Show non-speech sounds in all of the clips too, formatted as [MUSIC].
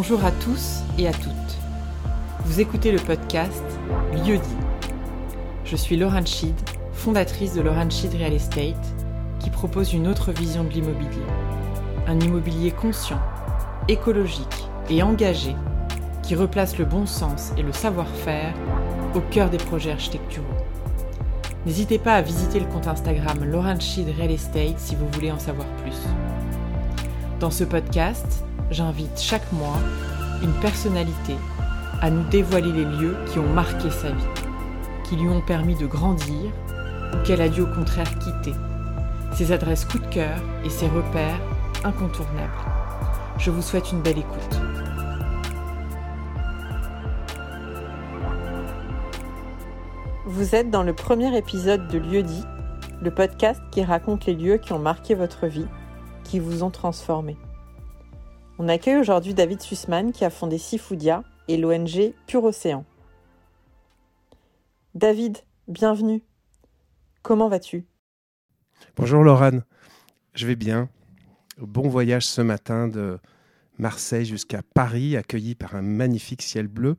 Bonjour à tous et à toutes. Vous écoutez le podcast Lieu dit. Je suis Laurent Schied, fondatrice de Laurent Schied Real Estate, qui propose une autre vision de l'immobilier. Un immobilier conscient, écologique et engagé qui replace le bon sens et le savoir-faire au cœur des projets architecturaux. N'hésitez pas à visiter le compte Instagram Laurent Schied Real Estate si vous voulez en savoir plus. Dans ce podcast, j'invite chaque mois une personnalité à nous dévoiler les lieux qui ont marqué sa vie, qui lui ont permis de grandir ou qu'elle a dû au contraire quitter, ses adresses coup de cœur et ses repères incontournables. Je vous souhaite une belle écoute. Vous êtes dans le premier épisode de Lieu dit, le podcast qui raconte les lieux qui ont marqué votre vie, qui vous ont transformé. On accueille aujourd'hui David Sussman qui a fondé Sifoudia et l'ONG Pure Océan. David, bienvenue. Comment vas-tu? Bonjour Laurane, je vais bien. Bon voyage ce matin de Marseille jusqu'à Paris, accueilli par un magnifique ciel bleu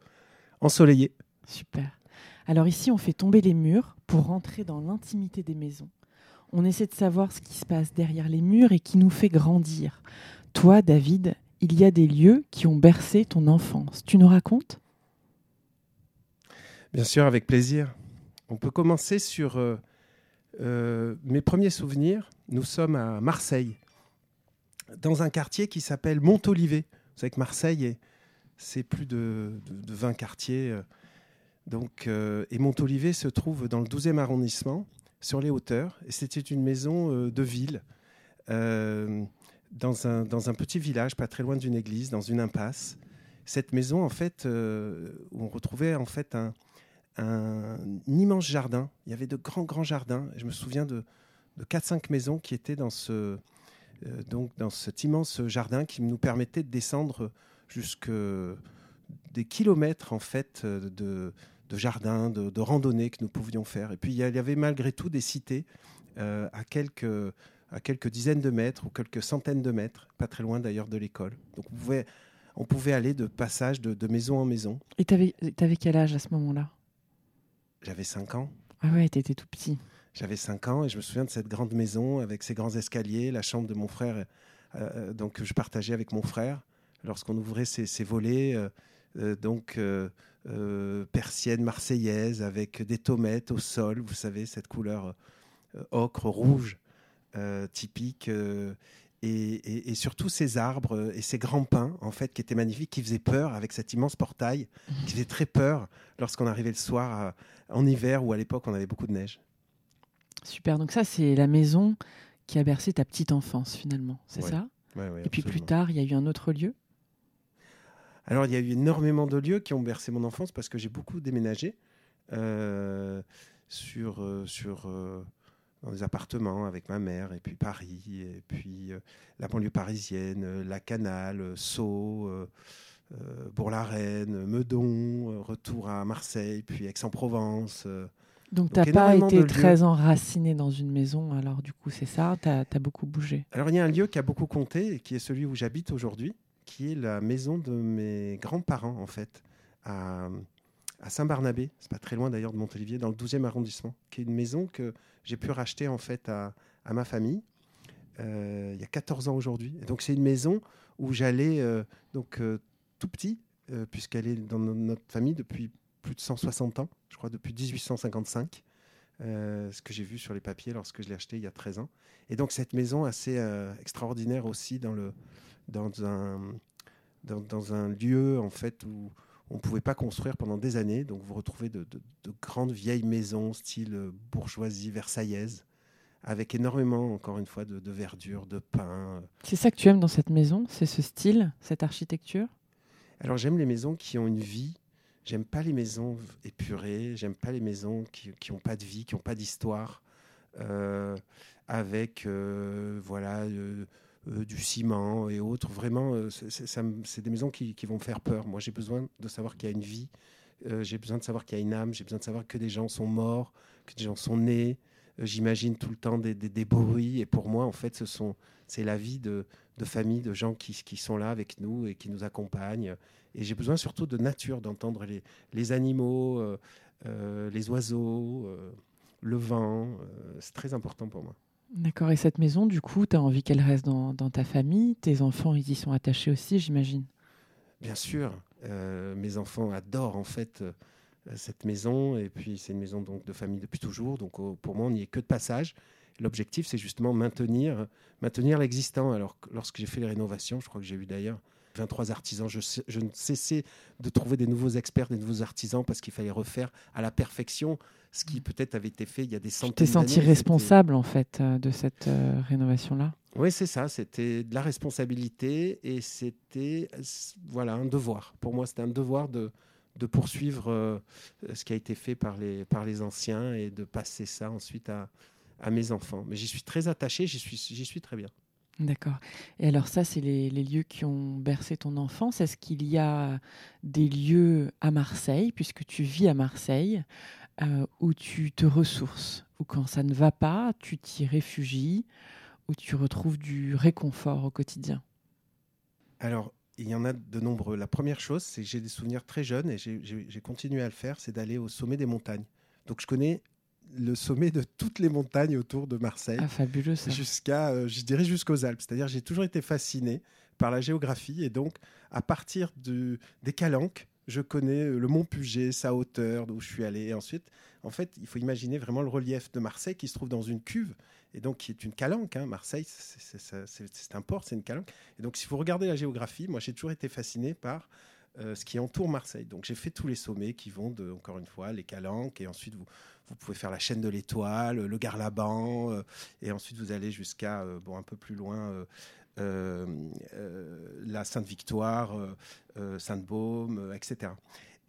ensoleillé. Super. Alors ici, on fait tomber les murs pour rentrer dans l'intimité des maisons. On essaie de savoir ce qui se passe derrière les murs et qui nous fait grandir. Toi, David, il y a des lieux qui ont bercé ton enfance. Tu nous racontes? Bien sûr, avec plaisir. On peut commencer sur euh, euh, mes premiers souvenirs. Nous sommes à Marseille, dans un quartier qui s'appelle Montolivet. Vous savez que Marseille, c'est plus de, 20 quartiers. Euh, donc, et Montolivet se trouve dans le 12e arrondissement, sur les hauteurs. Et c'était une maison de ville dans un, dans un petit village, pas très loin d'une église, dans une impasse. Cette maison, en fait, euh, où on retrouvait en fait un, immense jardin. Il y avait de grands, grands jardins. Je me souviens de, de 4-5 maisons qui étaient dans, ce, euh, donc dans cet immense jardin qui nous permettait de descendre jusque des kilomètres en fait de, de jardins, de, de randonnées que nous pouvions faire. Et puis il y avait malgré tout des cités euh, à quelques à quelques dizaines de mètres ou quelques centaines de mètres, pas très loin d'ailleurs de l'école. Donc on pouvait, on pouvait aller de passage de, maison en maison. Et tu avais, quel âge à ce moment-là? J'avais 5 ans. Ah ouais, tu étais tout petit. J'avais 5 ans et je me souviens de cette grande maison avec ses grands escaliers, la chambre de mon frère, euh, euh, donc que je partageais avec mon frère lorsqu'on ouvrait ses, volets. Euh, donc persienne marseillaise avec des tomates au sol, vous savez, cette couleur ocre rouge euh, typique. Euh, et, surtout ces arbres et ces grands pins, en fait, qui étaient magnifiques, qui faisaient peur avec cet immense portail, qui faisait très peur lorsqu'on arrivait le soir en hiver ou à l'époque on avait beaucoup de neige. Super, donc ça c'est la maison qui a bercé ta petite enfance finalement, c'est ça? Et puis plus tard, il y a eu un autre lieu? Alors il y a eu énormément de lieux qui ont bercé mon enfance parce que j'ai beaucoup déménagé euh, sur, sur dans des appartements avec ma mère, et puis Paris, et puis euh, la banlieue parisienne, euh, la Canale, euh, Sceaux, Bourg-la-Reine, Meudon, retour à Marseille, puis Aix-en-Provence. donc, tu n'as pas été très enraciné dans une maison, alors du coup, c'est ça Tu as, beaucoup bougé Alors, il y a un lieu qui a beaucoup compté, et qui est celui où j'habite aujourd'hui, qui est la maison de mes grands-parents, en fait, à, à Saint-Barnabé. C'est pas très loin d'ailleurs de Montolivier, dans le 12e arrondissement, qui est une maison que j'ai pu racheter en fait à, ma famille euh, il y a 14 ans aujourd'hui. Donc c'est une maison où j'allais euh, donc euh, tout petit, puisqu'elle est dans notre famille depuis plus de 160 ans, je crois depuis 1855. ce que j'ai vu sur les papiers lorsque je l'ai acheté il y a 13 ans. Et donc cette maison assez extraordinaire aussi dans, le, dans, un, dans, un lieu en fait où, on ne pouvait pas construire pendant des années. Donc vous retrouvez de, grandes vieilles maisons, style euh, bourgeoisie versaillaise, avec énormément, encore une fois, de, verdure, de pin. C'est ça que tu aimes dans cette maison? C'est ce style, cette architecture? Alors j'aime les maisons qui ont une vie. J'aime pas les maisons épurées. J'aime pas les maisons qui n'ont pas de vie, qui n'ont pas d'histoire. Euh, avec, euh, voilà euh, du ciment et autres. Vraiment, euh, c'est des maisons qui, vont me faire peur. Moi, j'ai besoin de savoir qu'il y a une vie. Euh, j'ai besoin de savoir qu'il y a une âme. J'ai besoin de savoir que des gens sont morts, que des gens sont nés. J'imagine tout le temps des, bruits. Et pour moi, en fait, c'est la vie de, de famille, de gens qui, qui, sont là avec nous et qui nous accompagnent. Et j'ai besoin surtout de nature, d'entendre les, animaux, euh, euh, les oiseaux, euh, le vent. c'est très important pour moi. D'accord. Et cette maison, du coup, tu as envie qu'elle reste dans, ta famille? Tes enfants, ils y sont attachés aussi, j'imagine? Bien sûr. mes enfants adorent en fait cette maison. Et puis, c'est une maison donc, de famille depuis toujours. Donc, pour moi, on n'y est que de passage. L'objectif, c'est justement maintenir, maintenir l'existant. Alors, lorsque j'ai fait les rénovations, je crois que j'ai eu d'ailleurs 23 artisans. Je, je, ne cessais de trouver des nouveaux experts, des nouveaux artisans, parce qu'il fallait refaire à la perfection ce qui peut-être avait été fait il y a des centaines d'années. Tu t'es senti responsable, en fait, euh, de cette euh, rénovation-là? Oui, c'est ça. C'était de la responsabilité et c'était voilà, un devoir. Pour moi, c'était un devoir de, de poursuivre euh, ce qui a été fait par les, par les anciens et de passer ça ensuite à, à mes enfants. Mais j'y suis très attaché, j'y suis, j'y suis très bien. D'accord. Et alors ça, c'est les, lieux qui ont bercé ton enfance. Est-ce qu'il y a des lieux à Marseille, puisque tu vis à Marseille, euh, où tu te ressources, où quand ça ne va pas, tu t'y réfugies, où tu retrouves du réconfort au quotidien? Alors, il y en a de nombreux. La première chose, c'est que j'ai des souvenirs très jeunes et j'ai continué à le faire, c'est d'aller au sommet des montagnes. Donc je connais le sommet de toutes les montagnes autour de Marseille. Ah, fabuleux ça. Jusqu'à, euh, je dirais jusqu'aux Alpes. C'est-à-dire, j'ai toujours été fasciné par la géographie et donc, à partir de, des Calanques, je connais euh, le mont Puget, sa hauteur, d'où je suis allé. Et ensuite, en fait, il faut imaginer vraiment le relief de Marseille qui se trouve dans une cuve et donc qui est une calanque. Hein. Marseille, c'est un port, c'est une calanque. Et donc, si vous regardez la géographie, moi, j'ai toujours été fasciné par euh, ce qui entoure Marseille. Donc, j'ai fait tous les sommets qui vont de, encore une fois, les calanques et ensuite vous vous pouvez faire la chaîne de l'Étoile, le Garlaban, euh, et ensuite vous allez jusqu'à euh, bon un peu plus loin. Euh, la Sainte-Victoire, Sainte-Baume, etc.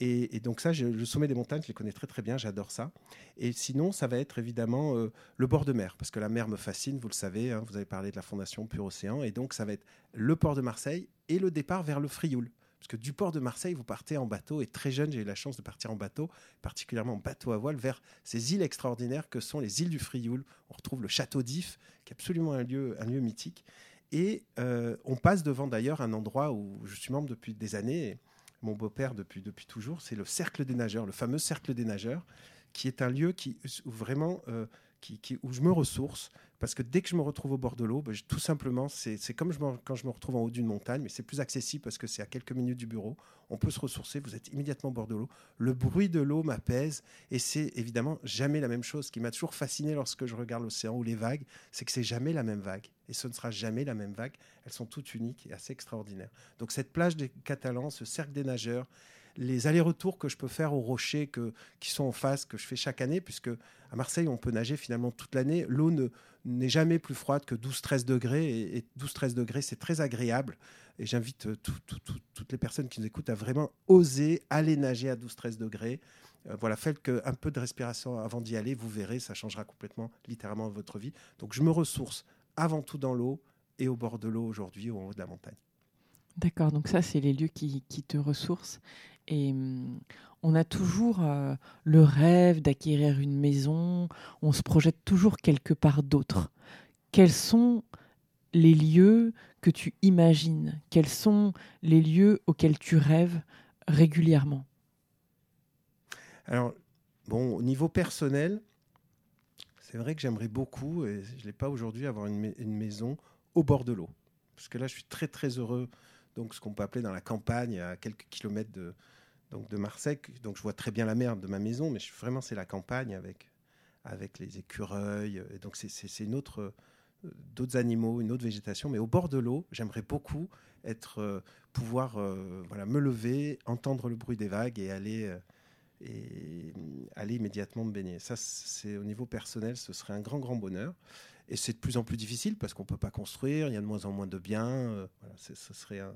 Et, donc ça, le sommet des montagnes, je les connais très très bien, j'adore ça. Et sinon, ça va être évidemment le bord de mer, parce que la mer me fascine, vous le savez, hein, vous avez parlé de la fondation Pure Océan, et donc ça va être le port de Marseille et le départ vers le Frioul. Parce que du port de Marseille, vous partez en bateau. Et très jeune, j'ai eu la chance de partir en bateau, particulièrement en bateau à voile, vers ces îles extraordinaires que sont les îles du Frioul. On retrouve le château d'If, qui est absolument un lieu, un lieu mythique. Et euh, on passe devant d'ailleurs un endroit où je suis membre depuis des années. mon beau-père depuis, toujours, c'est le Cercle des Nageurs, le fameux Cercle des Nageurs, qui est un lieu qui, vraiment euh, où je me ressource. Parce que dès que je me retrouve au bord de l'eau, ben, tout simplement, c'est comme quand je me retrouve en haut d'une montagne, mais c'est plus accessible parce que c'est à quelques minutes du bureau. On peut se ressourcer, vous êtes immédiatement au bord de l'eau. Le bruit de l'eau m'apaise et c'est évidemment jamais la même chose. Ce qui m'a toujours fasciné lorsque je regarde l'océan ou les vagues, c'est que c'est jamais la même vague. Et ce ne sera jamais la même vague. Elles sont toutes uniques et assez extraordinaires. Donc cette plage des Catalans, ce cercle des nageurs, les allers-retours que je peux faire aux rochers que, qui sont en face, que je fais chaque année, puisque à Marseille, on peut nager finalement toute l'année. L'eau n'est jamais plus froide que 12-13 degrés, et, 12-13 degrés, c'est très agréable. Et j'invite euh, toutes les personnes qui nous écoutent à vraiment oser aller nager à 12-13 degrés. Euh, voilà, faites un peu de respiration avant d'y aller, vous verrez, ça changera complètement, littéralement, votre vie. Donc je me ressource avant tout dans l'eau et au bord de l'eau aujourd'hui, au haut de la montagne. D'accord, donc ça, c'est les lieux qui, qui te ressourcent. Et hum, on a toujours euh, le rêve d'acquérir une maison, on se projette toujours quelque part d'autre. Quels sont les lieux que tu imagines? Quels sont les lieux auxquels tu rêves régulièrement? Alors, bon, au niveau personnel, c'est vrai que j'aimerais beaucoup, et je ne l'ai pas aujourd'hui, avoir une, une, maison au bord de l'eau. Parce que là, je suis très, très heureux. Donc, ce qu'on peut appeler dans la campagne, à quelques kilomètres de, donc de Marseille. Donc je vois très bien la mer de ma maison, mais vraiment c'est la campagne avec, avec les écureuils. Et donc c'est euh, d'autres animaux, une autre végétation. Mais au bord de l'eau, j'aimerais beaucoup être, euh, pouvoir euh, voilà, me lever, entendre le bruit des vagues et aller, et aller immédiatement me baigner. Ça, c'est au niveau personnel, ce serait un grand, grand bonheur. Et c'est de plus en plus difficile parce qu'on ne peut pas construire, il y a de moins en moins de biens. voilà, ce serait un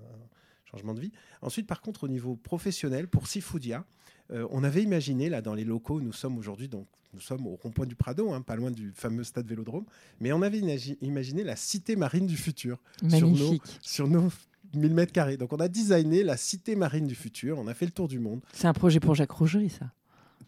changement de vie. Ensuite, par contre, au niveau professionnel, pour Sifoudia, euh, on avait imaginé, là, dans les locaux où nous sommes aujourd'hui, donc nous sommes au rond-point du Prado, hein, pas loin du fameux stade Vélodrome, mais on avait imaginé la cité marine du futur sur nos, sur nos 1000 mètres carrés. Donc on a designé la cité marine du futur, on a fait le tour du monde. C'est un projet pour Jacques Rougerie, ça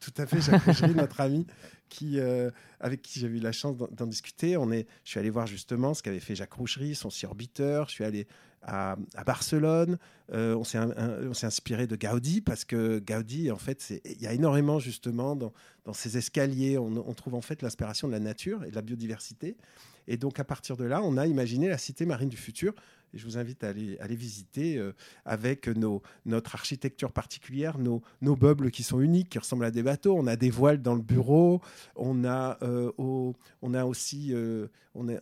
Tout à fait, Jacques [LAUGHS] Rougerie, notre ami, qui, euh, avec qui j'ai eu la chance d'en discuter. On est, je suis allé voir justement ce qu'avait fait Jacques Rougerie, son orbiteur. Je suis allé à, Barcelone. Euh, on s'est inspiré de Gaudi parce que Gaudi, en fait, il y a énormément justement dans, dans escaliers, on, on trouve en fait l'inspiration de la nature et de la biodiversité. Et donc à partir de là, on a imaginé la cité marine du futur je vous invite à aller, visiter euh, avec notre architecture particulière, nos, nos meubles qui sont uniques, qui ressemblent à des bateaux. On a des voiles dans le bureau. On a, euh, on a aussi, euh, on est,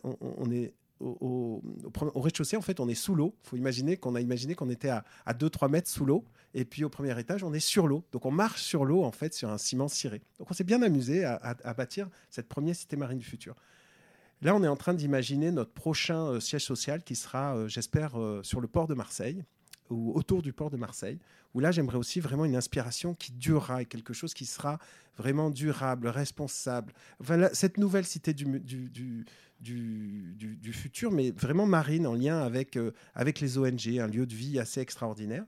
au, au, rez-de-chaussée, en fait, on est sous l'eau. Il faut imaginer qu'on a imaginé qu'on était à, à 2-3 mètres sous l'eau. Et puis au premier étage, on est sur l'eau. Donc on marche sur l'eau, en fait, sur un ciment ciré. Donc on s'est bien amusé à, bâtir cette première cité marine du futur. Là, on est en train d'imaginer notre prochain euh, siège social qui sera, euh, j'espère, euh, sur le port de Marseille ou autour du port de Marseille, où là, j'aimerais aussi vraiment une inspiration qui durera et quelque chose qui sera vraiment durable, responsable. Cette nouvelle cité du, futur, mais vraiment marine, en lien avec les ONG, un lieu de vie assez extraordinaire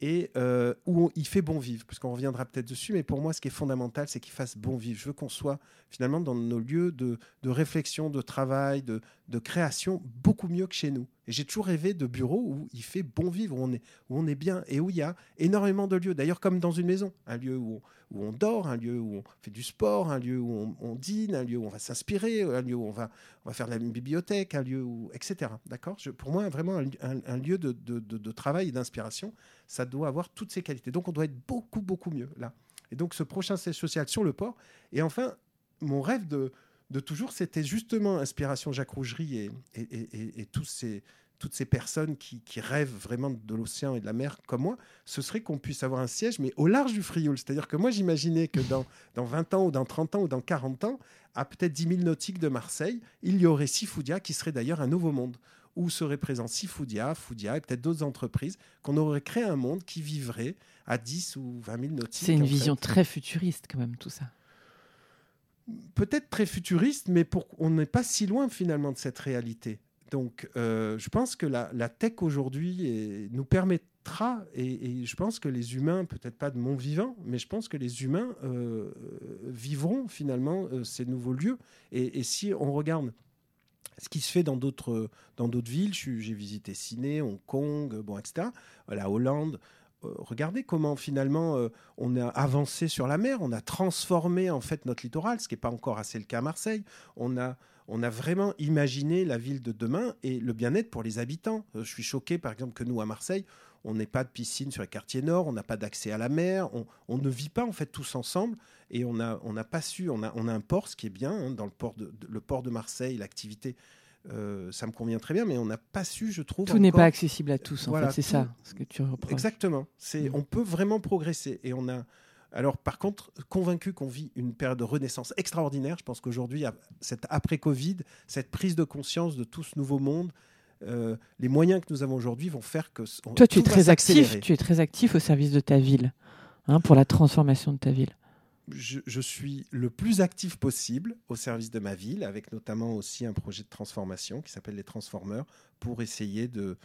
et euh, où il fait bon vivre, parce qu'on reviendra peut-être dessus, mais pour moi, ce qui est fondamental, c'est qu'il fasse bon vivre. Je veux qu'on soit finalement dans nos lieux de, réflexion, de travail, de, création, beaucoup mieux que chez nous. Et j'ai toujours rêvé de bureaux où il fait bon vivre, où on est, où on est bien, et où il y a énormément de lieux, d'ailleurs comme dans une maison, un lieu où où on dort, un lieu où on fait du sport, un lieu où on, dîne, un lieu où on va s'inspirer, un lieu où on va, on va faire de la bibliothèque, un lieu où, etc. D'accord? Pour moi, vraiment, un, lieu de, de, de, travail et d'inspiration, ça doit avoir toutes ces qualités. Donc, on doit être beaucoup, beaucoup mieux là. Et donc, ce prochain social sur le port. Et enfin, mon rêve de, de toujours, c'était justement Inspiration Jacques Rougerie et, et, et, et tous ces, toutes ces personnes qui, rêvent vraiment de l'océan et de la mer comme moi, ce serait qu'on puisse avoir un siège, mais au large du Frioul. C'est-à-dire que moi, j'imaginais que dans, [LAUGHS] dans 20 ans ou dans 30 ans ou dans 40 ans, à peut-être 10 000 nautiques de Marseille, il y aurait Sifoudia qui serait d'ailleurs un nouveau monde, où serait présent Sifoudia, Foudia et peut-être d'autres entreprises, qu'on aurait créé un monde qui vivrait à 10 ou 20 000 nautiques. C'est une vision très futuriste quand même, tout ça peut-être très futuriste, mais on n'est pas si loin finalement de cette réalité. Donc, euh, je pense que la, tech aujourd'hui nous permettra, et, je pense que les humains, peut-être pas de mon vivant, mais je pense que les humains euh, vivront finalement euh, ces nouveaux lieux. Et, si on regarde ce qui se fait dans d'autres villes, j'ai visité Sydney, Hong Kong, bon, etc., la Hollande. Regardez comment finalement on a avancé sur la mer, on a transformé en fait notre littoral, ce qui n'est pas encore assez le cas à Marseille. On a on a vraiment imaginé la ville de demain et le bien-être pour les habitants. Euh, je suis choqué, par exemple, que nous, à Marseille, on n'ait pas de piscine sur les quartiers nord, on n'a pas d'accès à la mer, on, ne vit pas en fait tous ensemble et on n'a on pas su, on a, on a un port, ce qui est bien, hein, dans le port de, le port de Marseille, l'activité. Euh, ça me convient très bien, mais on n'a pas su, je trouve. Tout n'est pas accessible à tous, en fait, c'est ça ce que tu reprends. Exactement. C'est, mm. on peut vraiment progresser et on a, alors, par contre, convaincu qu'on vit une période de renaissance extraordinaire. Je pense qu'aujourd'hui, cette après-Covid, cette prise de conscience de tout ce nouveau monde, euh, les moyens que nous avons aujourd'hui vont faire que. Toi, tu es très actif. Tu es très actif au service de ta ville, hein, pour la transformation de ta ville. Je, suis le plus actif possible au service de ma ville, avec notamment aussi un projet de transformation qui s'appelle les Transformeurs, pour essayer de,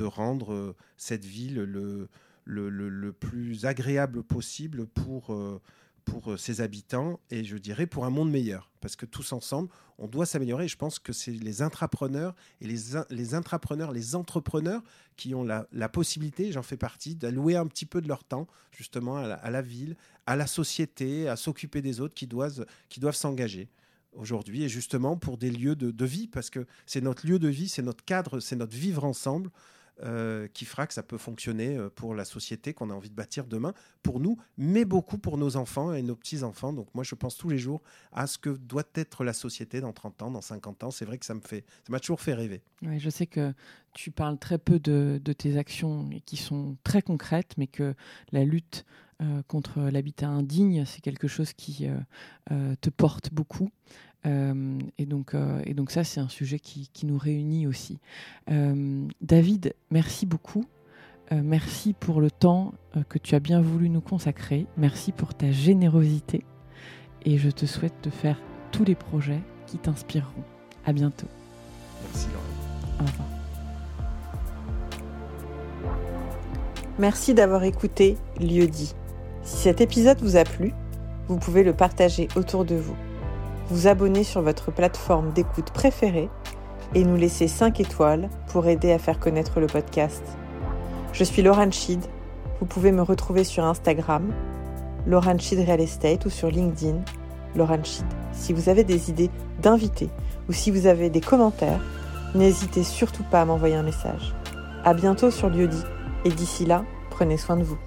rendre euh, cette ville le, le, plus agréable possible pour, euh, pour ses habitants et je dirais pour un monde meilleur. Parce que tous ensemble, on doit s'améliorer. Je pense que c'est les intrapreneurs et les, les intrapreneurs, les entrepreneurs qui ont la, possibilité, j'en fais partie, d'allouer un petit peu de leur temps justement à la, ville, à la société, à s'occuper des autres qui doivent, qui doivent s'engager aujourd'hui et justement pour des lieux de, de vie parce que c'est notre lieu de vie, c'est notre cadre, c'est notre vivre ensemble. Euh, qui fera que ça peut fonctionner euh, pour la société qu'on a envie de bâtir demain, pour nous, mais beaucoup pour nos enfants et nos petits-enfants. Donc moi, je pense tous les jours à ce que doit être la société dans 30 ans, dans 50 ans. C'est vrai que ça me fait, ça m'a toujours fait rêver. Je sais que tu parles très peu de, tes actions qui sont très concrètes, mais que la lutte euh, contre l'habitat indigne, c'est quelque chose qui te porte beaucoup. Euh, et, donc, euh, et donc ça, c'est un sujet qui, qui, nous réunit aussi. Euh, David, merci beaucoup. merci pour le temps que tu as bien voulu nous consacrer. Merci pour ta générosité. Et je te souhaite de faire tous les projets qui t'inspireront. À bientôt. Merci Laurent. Au revoir. Merci d'avoir écouté Lieu dit. Si cet épisode vous a plu, vous pouvez le partager autour de vous, vous abonner sur votre plateforme d'écoute préférée et nous laisser 5 étoiles pour aider à faire connaître le podcast. Je suis Laurent Schied. Vous pouvez me retrouver sur Instagram, Laurent Schied Real Estate ou sur LinkedIn, Laurent Schied. Si vous avez des idées d'invités ou si vous avez des commentaires, n'hésitez surtout pas à m'envoyer un message. À bientôt sur Lieu et d'ici là, prenez soin de vous.